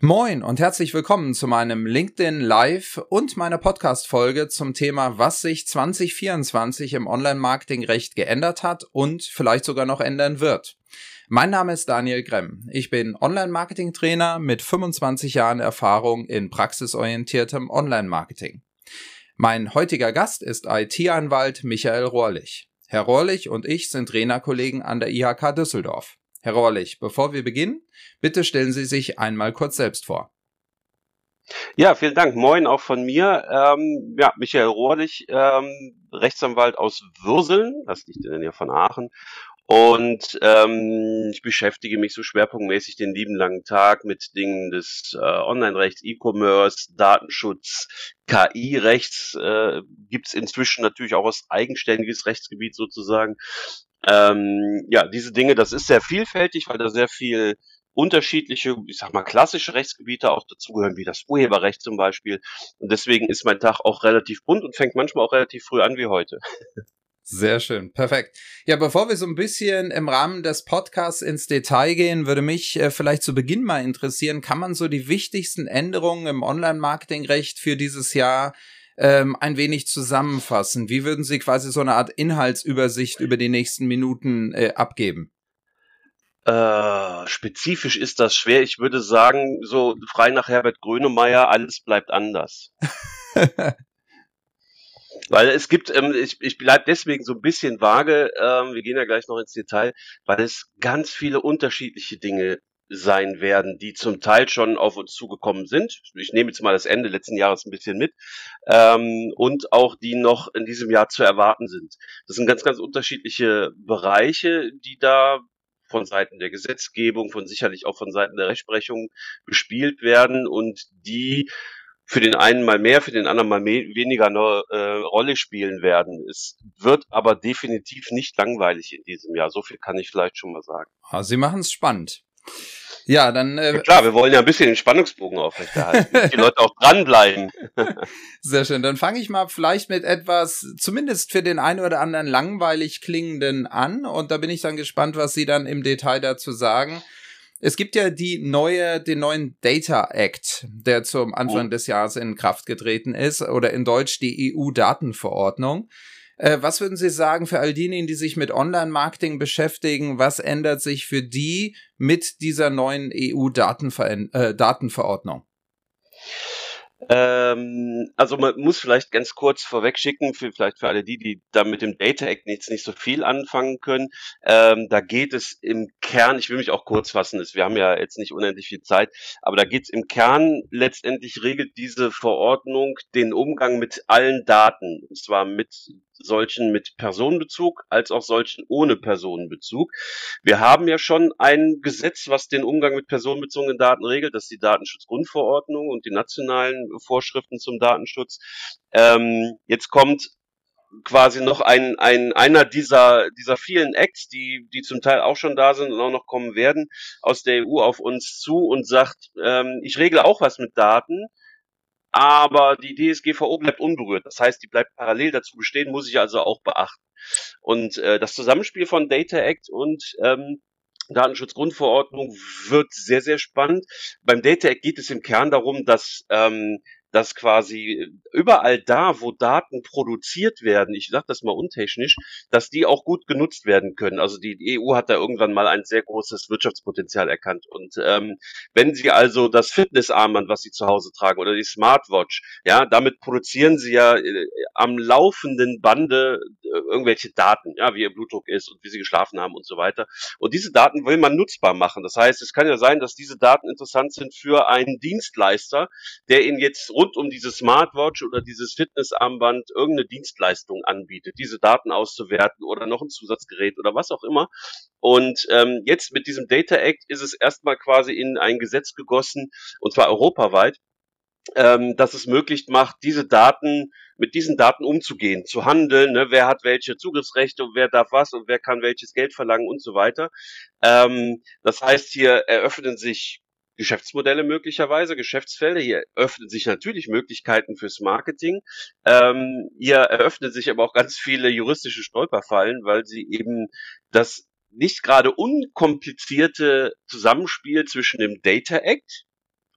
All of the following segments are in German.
Moin und herzlich willkommen zu meinem LinkedIn Live und meiner Podcast-Folge zum Thema, was sich 2024 im Online-Marketing-Recht geändert hat und vielleicht sogar noch ändern wird. Mein Name ist Daniel Gremm. Ich bin Online-Marketing-Trainer mit 25 Jahren Erfahrung in praxisorientiertem Online-Marketing. Mein heutiger Gast ist IT-Anwalt Michael Rohrlich. Herr Rohrlich und ich sind Trainerkollegen an der IHK Düsseldorf. Herr Rohrlich, bevor wir beginnen, bitte stellen Sie sich einmal kurz selbst vor. Ja, vielen Dank. Moin auch von mir. Ähm, ja, Michael Rohrlich, ähm, Rechtsanwalt aus Würseln, das liegt in der Nähe von Aachen. Und ähm, ich beschäftige mich so schwerpunktmäßig den lieben langen Tag mit Dingen des äh, Online-Rechts, E-Commerce, Datenschutz, KI-Rechts. Äh, Gibt es inzwischen natürlich auch als eigenständiges Rechtsgebiet sozusagen. Ähm, ja, diese Dinge, das ist sehr vielfältig, weil da sehr viel unterschiedliche, ich sag mal, klassische Rechtsgebiete auch dazugehören, wie das Urheberrecht zum Beispiel. Und deswegen ist mein Tag auch relativ bunt und fängt manchmal auch relativ früh an wie heute. Sehr schön, perfekt. Ja, bevor wir so ein bisschen im Rahmen des Podcasts ins Detail gehen, würde mich äh, vielleicht zu Beginn mal interessieren, kann man so die wichtigsten Änderungen im Online-Marketing-Recht für dieses Jahr ähm, ein wenig zusammenfassen? Wie würden Sie quasi so eine Art Inhaltsübersicht über die nächsten Minuten äh, abgeben? Äh, spezifisch ist das schwer. Ich würde sagen, so frei nach Herbert Grönemeyer, alles bleibt anders. weil es gibt, ähm, ich, ich bleibe deswegen so ein bisschen vage, ähm, wir gehen ja gleich noch ins Detail, weil es ganz viele unterschiedliche Dinge sein werden, die zum Teil schon auf uns zugekommen sind. Ich nehme jetzt mal das Ende letzten Jahres ein bisschen mit. Ähm, und auch die noch in diesem Jahr zu erwarten sind. Das sind ganz, ganz unterschiedliche Bereiche, die da von Seiten der Gesetzgebung, von sicherlich auch von Seiten der Rechtsprechung bespielt werden und die für den einen mal mehr, für den anderen mal mehr, weniger eine äh, Rolle spielen werden. Es wird aber definitiv nicht langweilig in diesem Jahr. So viel kann ich vielleicht schon mal sagen. Ah, Sie machen es spannend. Ja, dann. Äh, ja, klar, wir wollen ja ein bisschen den Spannungsbogen aufrechterhalten, die Leute auch dranbleiben. Sehr schön. Dann fange ich mal vielleicht mit etwas, zumindest für den einen oder anderen langweilig klingenden an. Und da bin ich dann gespannt, was Sie dann im Detail dazu sagen. Es gibt ja die neue, den neuen Data Act, der zum Anfang oh. des Jahres in Kraft getreten ist, oder in Deutsch die EU-Datenverordnung. Äh, was würden Sie sagen für all diejenigen, die sich mit Online-Marketing beschäftigen? Was ändert sich für die mit dieser neuen EU-Datenverordnung? Ähm, also man muss vielleicht ganz kurz vorwegschicken, für, vielleicht für alle die, die da mit dem Data Act jetzt nicht so viel anfangen können. Ähm, da geht es im Kern, ich will mich auch kurz fassen, wir haben ja jetzt nicht unendlich viel Zeit, aber da geht es im Kern letztendlich regelt diese Verordnung den Umgang mit allen Daten, und zwar mit solchen mit Personenbezug als auch solchen ohne Personenbezug. Wir haben ja schon ein Gesetz, was den Umgang mit personenbezogenen Daten regelt, das ist die Datenschutzgrundverordnung und die nationalen Vorschriften zum Datenschutz. Ähm, jetzt kommt quasi noch ein, ein einer dieser dieser vielen Acts, die die zum Teil auch schon da sind und auch noch kommen werden, aus der EU auf uns zu und sagt, ähm, ich regle auch was mit Daten, aber die DSGVO bleibt unberührt. Das heißt, die bleibt parallel dazu bestehen, muss ich also auch beachten. Und äh, das Zusammenspiel von Data Act und ähm, Datenschutzgrundverordnung wird sehr, sehr spannend. Beim Data Act geht es im Kern darum, dass ähm, dass quasi überall da, wo Daten produziert werden, ich sage das mal untechnisch, dass die auch gut genutzt werden können. Also die EU hat da irgendwann mal ein sehr großes Wirtschaftspotenzial erkannt. Und ähm, wenn Sie also das Fitnessarmband, was Sie zu Hause tragen, oder die Smartwatch, ja, damit produzieren Sie ja äh, am laufenden Bande äh, irgendwelche Daten, ja, wie Ihr Blutdruck ist und wie Sie geschlafen haben und so weiter. Und diese Daten will man nutzbar machen. Das heißt, es kann ja sein, dass diese Daten interessant sind für einen Dienstleister, der Ihnen jetzt rund um diese Smartwatch oder dieses Fitnessarmband irgendeine Dienstleistung anbietet, diese Daten auszuwerten oder noch ein Zusatzgerät oder was auch immer. Und ähm, jetzt mit diesem Data Act ist es erstmal quasi in ein Gesetz gegossen, und zwar europaweit, ähm, dass es möglich macht, diese Daten, mit diesen Daten umzugehen, zu handeln, ne, wer hat welche Zugriffsrechte und wer darf was und wer kann welches Geld verlangen und so weiter. Ähm, das heißt, hier eröffnen sich Geschäftsmodelle möglicherweise, Geschäftsfelder. Hier öffnen sich natürlich Möglichkeiten fürs Marketing. Ähm, hier eröffnen sich aber auch ganz viele juristische Stolperfallen, weil sie eben das nicht gerade unkomplizierte Zusammenspiel zwischen dem Data Act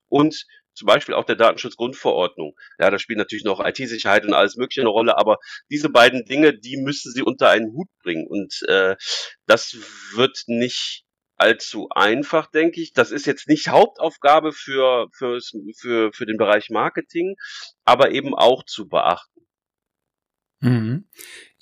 und zum Beispiel auch der Datenschutzgrundverordnung. Ja, da spielt natürlich noch IT-Sicherheit und alles Mögliche eine Rolle, aber diese beiden Dinge, die müssen sie unter einen Hut bringen. Und äh, das wird nicht allzu einfach, denke ich. Das ist jetzt nicht Hauptaufgabe für, für, für, für den Bereich Marketing, aber eben auch zu beachten. Mhm.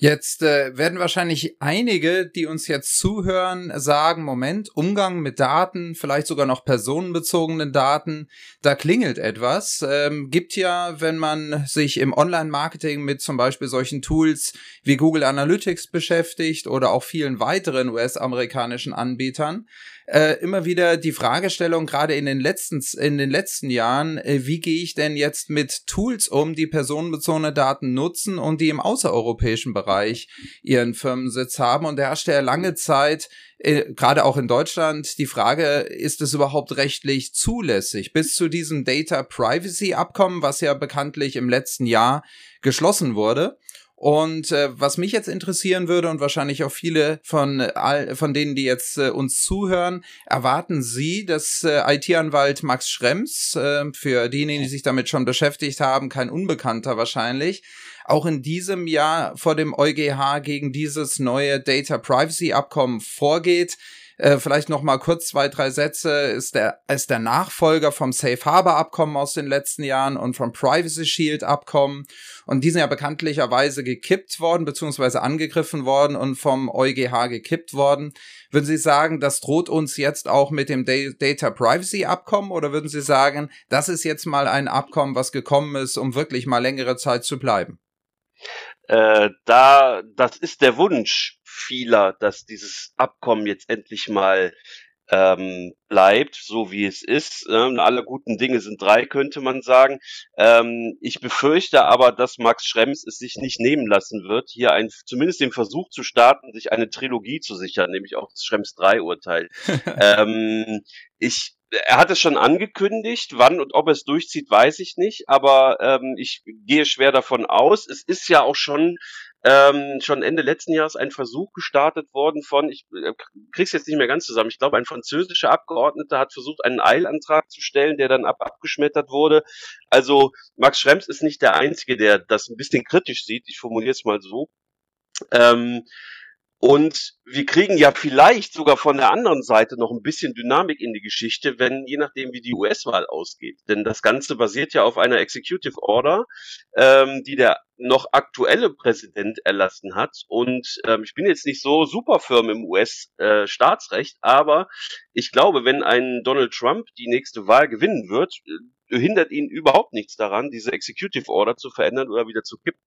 Jetzt äh, werden wahrscheinlich einige, die uns jetzt zuhören, sagen, Moment, Umgang mit Daten, vielleicht sogar noch personenbezogenen Daten, da klingelt etwas. Ähm, gibt ja, wenn man sich im Online-Marketing mit zum Beispiel solchen Tools wie Google Analytics beschäftigt oder auch vielen weiteren US-amerikanischen Anbietern, äh, immer wieder die Fragestellung, gerade in den letzten, in den letzten Jahren, äh, wie gehe ich denn jetzt mit Tools um, die personenbezogene Daten nutzen und die im außereuropäischen Bereich ihren Firmensitz haben? Und da herrschte ja lange Zeit äh, gerade auch in Deutschland die Frage, ist es überhaupt rechtlich zulässig? Bis zu diesem Data Privacy Abkommen, was ja bekanntlich im letzten Jahr geschlossen wurde. Und äh, was mich jetzt interessieren würde und wahrscheinlich auch viele von all, von denen, die jetzt äh, uns zuhören, erwarten Sie, dass äh, IT-Anwalt Max Schrems, äh, für diejenigen, die sich damit schon beschäftigt haben, kein Unbekannter wahrscheinlich, auch in diesem Jahr vor dem EuGH gegen dieses neue Data Privacy Abkommen vorgeht. Äh, vielleicht noch mal kurz zwei, drei Sätze. Ist der, ist der Nachfolger vom Safe Harbor Abkommen aus den letzten Jahren und vom Privacy Shield Abkommen. Und die sind ja bekanntlicherweise gekippt worden, beziehungsweise angegriffen worden und vom EuGH gekippt worden. Würden Sie sagen, das droht uns jetzt auch mit dem Data Privacy Abkommen oder würden Sie sagen, das ist jetzt mal ein Abkommen, was gekommen ist, um wirklich mal längere Zeit zu bleiben? Äh, da, das ist der Wunsch vieler, dass dieses Abkommen jetzt endlich mal ähm, bleibt, so wie es ist. Ähm, alle guten Dinge sind drei, könnte man sagen. Ähm, ich befürchte aber, dass Max Schrems es sich nicht nehmen lassen wird, hier ein, zumindest den Versuch zu starten, sich eine Trilogie zu sichern, nämlich auch das Schrems 3 Urteil. ähm, ich er hat es schon angekündigt, wann und ob er es durchzieht, weiß ich nicht, aber ähm, ich gehe schwer davon aus. Es ist ja auch schon ähm, schon Ende letzten Jahres ein Versuch gestartet worden von, ich äh, krieg's jetzt nicht mehr ganz zusammen, ich glaube, ein französischer Abgeordneter hat versucht, einen Eilantrag zu stellen, der dann ab abgeschmettert wurde. Also Max Schrems ist nicht der Einzige, der das ein bisschen kritisch sieht, ich formuliere es mal so. Ähm, und wir kriegen ja vielleicht sogar von der anderen Seite noch ein bisschen Dynamik in die Geschichte, wenn je nachdem, wie die US-Wahl ausgeht. Denn das Ganze basiert ja auf einer Executive Order, ähm, die der noch aktuelle Präsident erlassen hat. Und ähm, ich bin jetzt nicht so super firm im US-Staatsrecht, äh, aber ich glaube, wenn ein Donald Trump die nächste Wahl gewinnen wird, äh, hindert ihn überhaupt nichts daran, diese Executive Order zu verändern oder wieder zu kippen.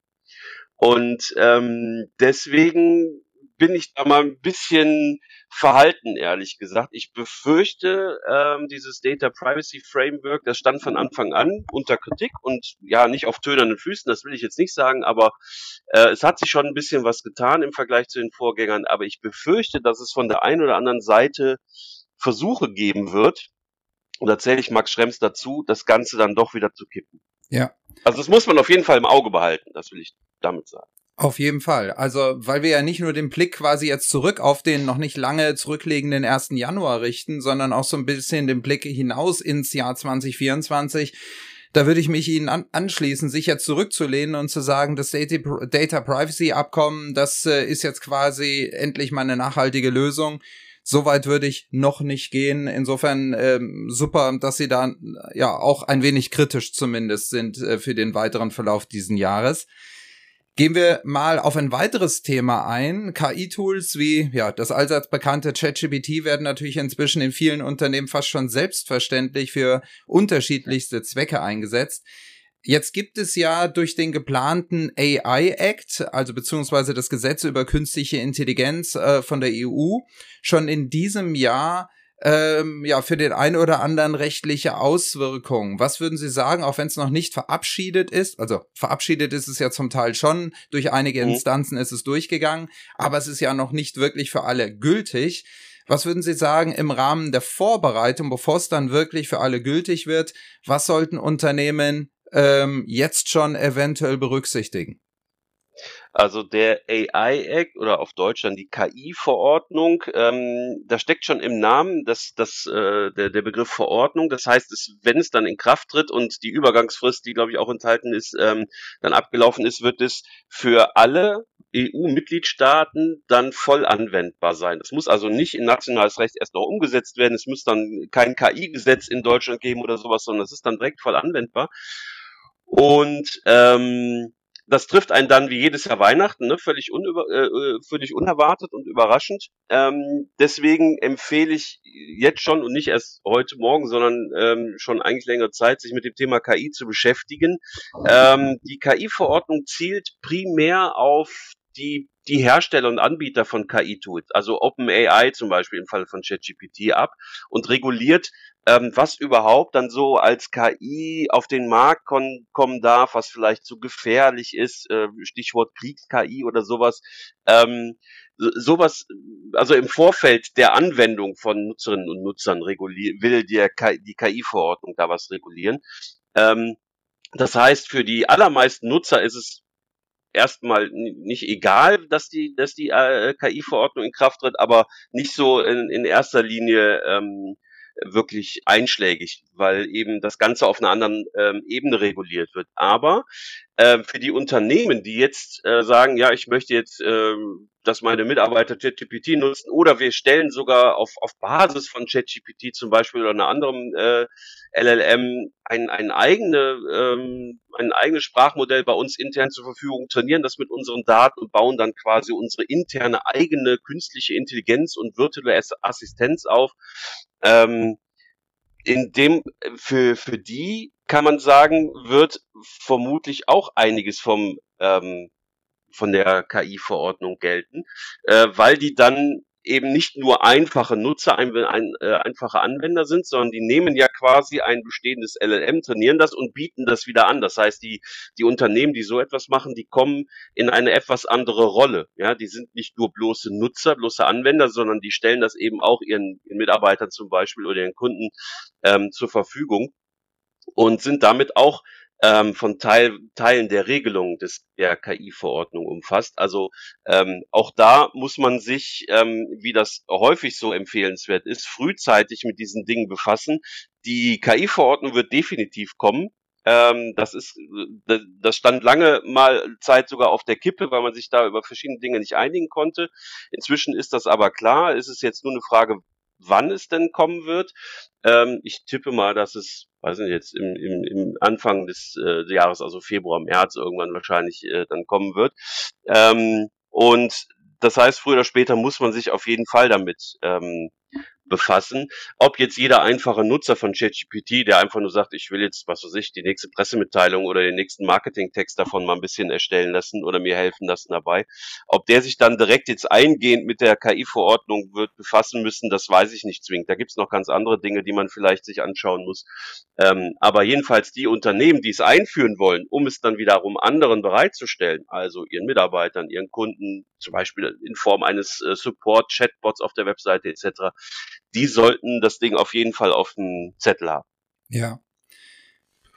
Und ähm, deswegen bin ich da mal ein bisschen verhalten, ehrlich gesagt. Ich befürchte, ähm, dieses Data Privacy Framework, das stand von Anfang an unter Kritik und ja, nicht auf tönernen Füßen, das will ich jetzt nicht sagen, aber äh, es hat sich schon ein bisschen was getan im Vergleich zu den Vorgängern, aber ich befürchte, dass es von der einen oder anderen Seite Versuche geben wird, und da zähle ich Max Schrems dazu, das Ganze dann doch wieder zu kippen. Ja. Also das muss man auf jeden Fall im Auge behalten, das will ich damit sagen. Auf jeden Fall. Also, weil wir ja nicht nur den Blick quasi jetzt zurück auf den noch nicht lange zurückliegenden 1. Januar richten, sondern auch so ein bisschen den Blick hinaus ins Jahr 2024. Da würde ich mich Ihnen an anschließen, sich jetzt zurückzulehnen und zu sagen, das Data, Data Privacy Abkommen, das äh, ist jetzt quasi endlich mal eine nachhaltige Lösung. Soweit würde ich noch nicht gehen. Insofern ähm, super, dass Sie da ja auch ein wenig kritisch zumindest sind äh, für den weiteren Verlauf diesen Jahres. Gehen wir mal auf ein weiteres Thema ein. KI-Tools wie ja das allseits bekannte ChatGPT werden natürlich inzwischen in vielen Unternehmen fast schon selbstverständlich für unterschiedlichste Zwecke eingesetzt. Jetzt gibt es ja durch den geplanten AI Act, also beziehungsweise das Gesetz über künstliche Intelligenz äh, von der EU, schon in diesem Jahr ähm, ja für den einen oder anderen rechtliche Auswirkungen. Was würden Sie sagen, auch wenn es noch nicht verabschiedet ist? Also verabschiedet ist es ja zum Teil schon, durch einige mhm. Instanzen ist es durchgegangen, aber es ist ja noch nicht wirklich für alle gültig. Was würden Sie sagen im Rahmen der Vorbereitung, bevor es dann wirklich für alle gültig wird? Was sollten Unternehmen ähm, jetzt schon eventuell berücksichtigen? Also der AI Act oder auf Deutsch dann die KI-Verordnung, ähm, da steckt schon im Namen das, das, äh, der, der Begriff Verordnung. Das heißt, es, wenn es dann in Kraft tritt und die Übergangsfrist, die glaube ich auch enthalten ist, ähm, dann abgelaufen ist, wird es für alle EU-Mitgliedstaaten dann voll anwendbar sein. Das muss also nicht in nationales Recht erst noch umgesetzt werden. Es muss dann kein KI-Gesetz in Deutschland geben oder sowas, sondern es ist dann direkt voll anwendbar. Und ähm, das trifft einen dann wie jedes Jahr Weihnachten, ne? völlig, unüber, äh, äh, völlig unerwartet und überraschend. Ähm, deswegen empfehle ich jetzt schon und nicht erst heute Morgen, sondern ähm, schon eigentlich längere Zeit, sich mit dem Thema KI zu beschäftigen. Ähm, die KI-Verordnung zielt primär auf die die Hersteller und Anbieter von KI-Tools, also OpenAI zum Beispiel im Fall von ChatGPT ab und reguliert ähm, was überhaupt dann so als KI auf den Markt kommen darf, was vielleicht zu gefährlich ist, äh, Stichwort Kriegs-KI oder sowas. Ähm, sowas, also im Vorfeld der Anwendung von Nutzerinnen und Nutzern regulieren, will die, die KI-Verordnung da was regulieren. Ähm, das heißt, für die allermeisten Nutzer ist es erstmal nicht egal, dass die, dass die äh, KI-Verordnung in Kraft tritt, aber nicht so in, in erster Linie ähm, wirklich einschlägig, weil eben das Ganze auf einer anderen ähm, Ebene reguliert wird. Aber äh, für die Unternehmen, die jetzt äh, sagen, ja, ich möchte jetzt, äh, dass meine Mitarbeiter ChatGPT nutzen oder wir stellen sogar auf, auf Basis von ChatGPT zum Beispiel oder einer anderen äh, LLM ein, ein, eigene, ähm, ein eigenes Sprachmodell bei uns intern zur Verfügung, trainieren das mit unseren Daten und bauen dann quasi unsere interne eigene künstliche Intelligenz und virtuelle Assistenz auf. Ähm, in dem für für die kann man sagen wird vermutlich auch einiges vom ähm, von der KI-Verordnung gelten, äh, weil die dann eben nicht nur einfache Nutzer, ein, ein, äh, einfache Anwender sind, sondern die nehmen ja quasi ein bestehendes LLM, trainieren das und bieten das wieder an. Das heißt, die, die Unternehmen, die so etwas machen, die kommen in eine etwas andere Rolle. Ja, die sind nicht nur bloße Nutzer, bloße Anwender, sondern die stellen das eben auch ihren, ihren Mitarbeitern zum Beispiel oder ihren Kunden ähm, zur Verfügung und sind damit auch ähm, von Teil, Teilen der Regelung des, der KI-Verordnung umfasst. Also ähm, auch da muss man sich, ähm, wie das häufig so empfehlenswert ist, frühzeitig mit diesen Dingen befassen. Die KI-Verordnung wird definitiv kommen. Ähm, das ist, das stand lange mal Zeit sogar auf der Kippe, weil man sich da über verschiedene Dinge nicht einigen konnte. Inzwischen ist das aber klar. Es ist jetzt nur eine Frage, wann es denn kommen wird. Ähm, ich tippe mal, dass es, weiß nicht, jetzt im, im, im Anfang des äh, Jahres, also Februar, März irgendwann wahrscheinlich äh, dann kommen wird. Ähm, und das heißt, früher oder später muss man sich auf jeden Fall damit ähm, befassen. Ob jetzt jeder einfache Nutzer von ChatGPT, der einfach nur sagt, ich will jetzt, was weiß ich, die nächste Pressemitteilung oder den nächsten Marketingtext davon mal ein bisschen erstellen lassen oder mir helfen lassen dabei, ob der sich dann direkt jetzt eingehend mit der KI-Verordnung wird befassen müssen, das weiß ich nicht zwingend. Da gibt es noch ganz andere Dinge, die man vielleicht sich anschauen muss. Ähm, aber jedenfalls die Unternehmen, die es einführen wollen, um es dann wiederum anderen bereitzustellen, also ihren Mitarbeitern, ihren Kunden, zum Beispiel in Form eines äh, Support-Chatbots auf der Webseite etc., die sollten das Ding auf jeden Fall auf dem Zettel haben. Ja.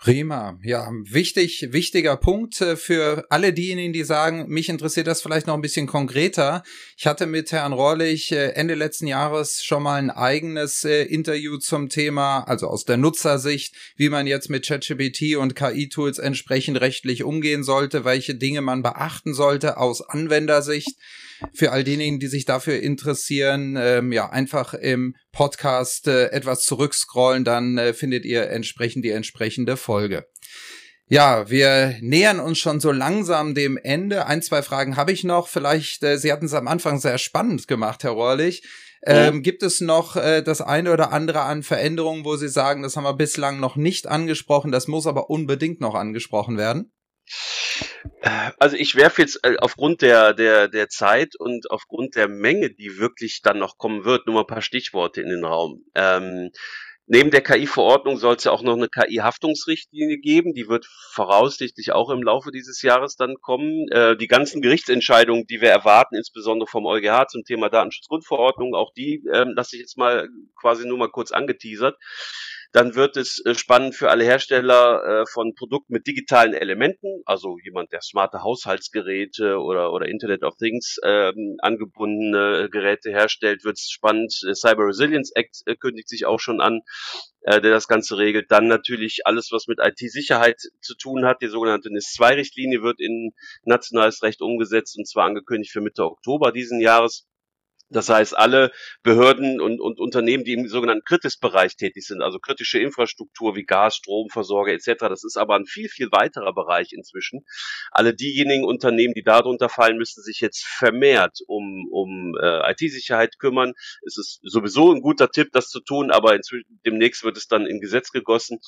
Prima. Ja, wichtig, wichtiger Punkt äh, für alle diejenigen, die sagen, mich interessiert das vielleicht noch ein bisschen konkreter. Ich hatte mit Herrn Rohrlich äh, Ende letzten Jahres schon mal ein eigenes äh, Interview zum Thema, also aus der Nutzersicht, wie man jetzt mit ChatGPT und KI-Tools entsprechend rechtlich umgehen sollte, welche Dinge man beachten sollte aus Anwendersicht für all diejenigen, die sich dafür interessieren, ähm, ja, einfach im Podcast äh, etwas zurückscrollen, dann äh, findet ihr entsprechend die entsprechende Folge. Ja, wir nähern uns schon so langsam dem Ende. Ein, zwei Fragen habe ich noch. Vielleicht, äh, Sie hatten es am Anfang sehr spannend gemacht, Herr Rohrlich. Ähm, Gibt es noch äh, das eine oder andere an Veränderungen, wo Sie sagen, das haben wir bislang noch nicht angesprochen, das muss aber unbedingt noch angesprochen werden? Also ich werfe jetzt äh, aufgrund der, der, der Zeit und aufgrund der Menge, die wirklich dann noch kommen wird, nur mal ein paar Stichworte in den Raum. Ähm, neben der KI-Verordnung soll es ja auch noch eine KI-Haftungsrichtlinie geben. Die wird voraussichtlich auch im Laufe dieses Jahres dann kommen. Äh, die ganzen Gerichtsentscheidungen, die wir erwarten, insbesondere vom EuGH zum Thema Datenschutzgrundverordnung, auch die ähm, lasse ich jetzt mal quasi nur mal kurz angeteasert. Dann wird es äh, spannend für alle Hersteller äh, von Produkten mit digitalen Elementen, also jemand, der smarte Haushaltsgeräte oder, oder Internet of Things ähm, angebundene Geräte herstellt, wird es spannend. Cyber Resilience Act äh, kündigt sich auch schon an äh, der das Ganze regelt. Dann natürlich alles, was mit IT-Sicherheit zu tun hat. Die sogenannte NIS-2-Richtlinie wird in nationales Recht umgesetzt und zwar angekündigt für Mitte Oktober diesen Jahres. Das heißt, alle Behörden und, und Unternehmen, die im sogenannten Kritisbereich tätig sind, also kritische Infrastruktur wie Gas, Stromversorger etc., das ist aber ein viel, viel weiterer Bereich inzwischen. Alle diejenigen Unternehmen, die darunter fallen, müssen sich jetzt vermehrt um, um äh, IT-Sicherheit kümmern. Es ist sowieso ein guter Tipp, das zu tun, aber inzwischen, demnächst wird es dann in Gesetz gegossen.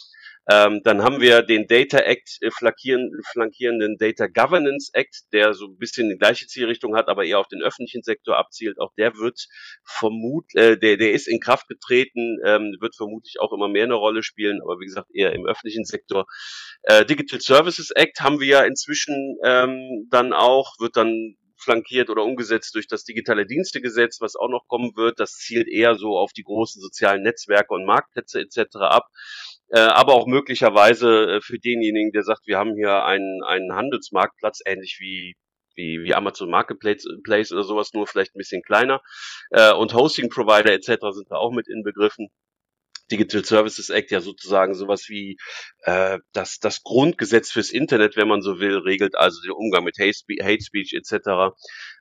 Ähm, dann haben wir den Data Act äh, flankieren, flankierenden Data Governance Act, der so ein bisschen die gleiche Zielrichtung hat, aber eher auf den öffentlichen Sektor abzielt. Auch der wird vermut, äh, der, der ist in Kraft getreten, ähm, wird vermutlich auch immer mehr eine Rolle spielen, aber wie gesagt eher im öffentlichen Sektor. Äh, Digital Services Act haben wir ja inzwischen ähm, dann auch, wird dann flankiert oder umgesetzt durch das digitale Dienstegesetz, was auch noch kommen wird. Das zielt eher so auf die großen sozialen Netzwerke und Marktplätze etc. ab äh, aber auch möglicherweise äh, für denjenigen, der sagt, wir haben hier einen, einen Handelsmarktplatz, ähnlich wie wie, wie Amazon Marketplace Place oder sowas, nur vielleicht ein bisschen kleiner. Äh, und Hosting Provider etc. sind da auch mit inbegriffen. Digital Services Act ja sozusagen sowas wie äh, das, das Grundgesetz fürs Internet, wenn man so will, regelt also den Umgang mit Hate Speech, Hate Speech etc.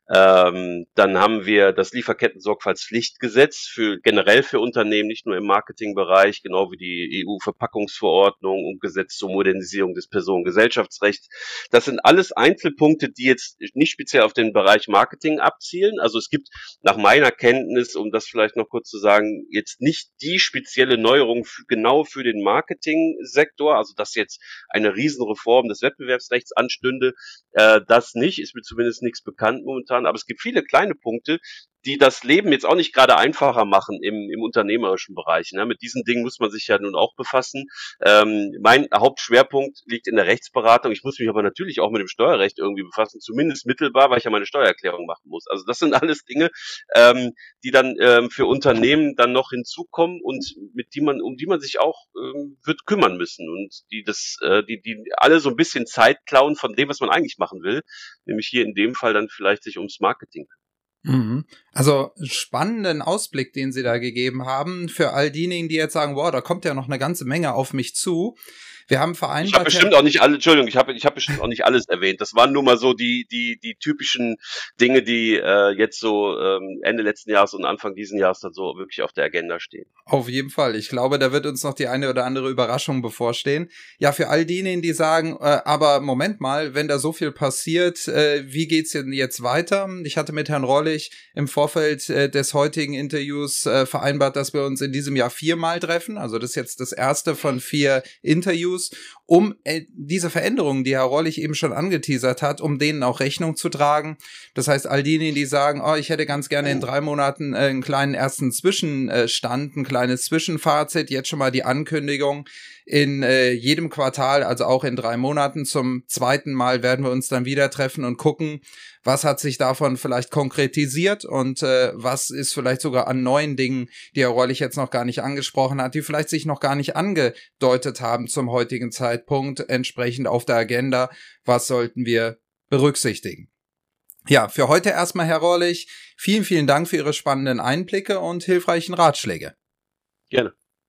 Ähm, dann haben wir das Lieferketten-Sorgfaltspflichtgesetz für generell für Unternehmen, nicht nur im Marketingbereich, genau wie die EU-Verpackungsverordnung und Gesetz zur Modernisierung des Personengesellschaftsrechts. Das sind alles Einzelpunkte, die jetzt nicht speziell auf den Bereich Marketing abzielen. Also es gibt nach meiner Kenntnis, um das vielleicht noch kurz zu sagen, jetzt nicht die spezielle Neuerung für, genau für den Marketingsektor, also dass jetzt eine Riesenreform des Wettbewerbsrechts anstünde. Äh, das nicht, ist mir zumindest nichts bekannt momentan getan, aber es gibt viele kleine Punkte, die das Leben jetzt auch nicht gerade einfacher machen im, im unternehmerischen Bereich. Ne? Mit diesen Dingen muss man sich ja nun auch befassen. Ähm, mein Hauptschwerpunkt liegt in der Rechtsberatung. Ich muss mich aber natürlich auch mit dem Steuerrecht irgendwie befassen, zumindest mittelbar, weil ich ja meine Steuererklärung machen muss. Also das sind alles Dinge, ähm, die dann ähm, für Unternehmen dann noch hinzukommen und mit die man, um die man sich auch ähm, wird kümmern müssen und die das, äh, die, die alle so ein bisschen Zeit klauen von dem, was man eigentlich machen will, nämlich hier in dem Fall dann vielleicht sich ums Marketing Mhm. Also spannenden Ausblick, den Sie da gegeben haben, für all diejenigen, die jetzt sagen, wow, da kommt ja noch eine ganze Menge auf mich zu. Wir haben vereinbart. Ich habe bestimmt auch nicht alle, Entschuldigung, ich habe ich hab bestimmt auch nicht alles erwähnt. Das waren nur mal so die, die, die typischen Dinge, die äh, jetzt so ähm, Ende letzten Jahres und Anfang diesen Jahres dann so wirklich auf der Agenda stehen. Auf jeden Fall. Ich glaube, da wird uns noch die eine oder andere Überraschung bevorstehen. Ja, für all diejenigen, die sagen, äh, aber Moment mal, wenn da so viel passiert, äh, wie geht's denn jetzt weiter? Ich hatte mit Herrn Rollig im Vorfeld äh, des heutigen Interviews äh, vereinbart, dass wir uns in diesem Jahr viermal treffen. Also das ist jetzt das erste von vier Interviews Interviews, um äh, diese Veränderungen, die Herr Rollig eben schon angeteasert hat, um denen auch Rechnung zu tragen. Das heißt, all diejenigen, die sagen, oh, ich hätte ganz gerne in drei Monaten äh, einen kleinen ersten Zwischenstand, ein kleines Zwischenfazit, jetzt schon mal die Ankündigung in äh, jedem Quartal, also auch in drei Monaten. Zum zweiten Mal werden wir uns dann wieder treffen und gucken, was hat sich davon vielleicht konkretisiert und äh, was ist vielleicht sogar an neuen Dingen, die Herr Reulich jetzt noch gar nicht angesprochen hat, die vielleicht sich noch gar nicht angedeutet haben zum heutigen Zeitpunkt, entsprechend auf der Agenda. Was sollten wir berücksichtigen? Ja, für heute erstmal, Herr Rohrlich, vielen, vielen Dank für Ihre spannenden Einblicke und hilfreichen Ratschläge. Gerne.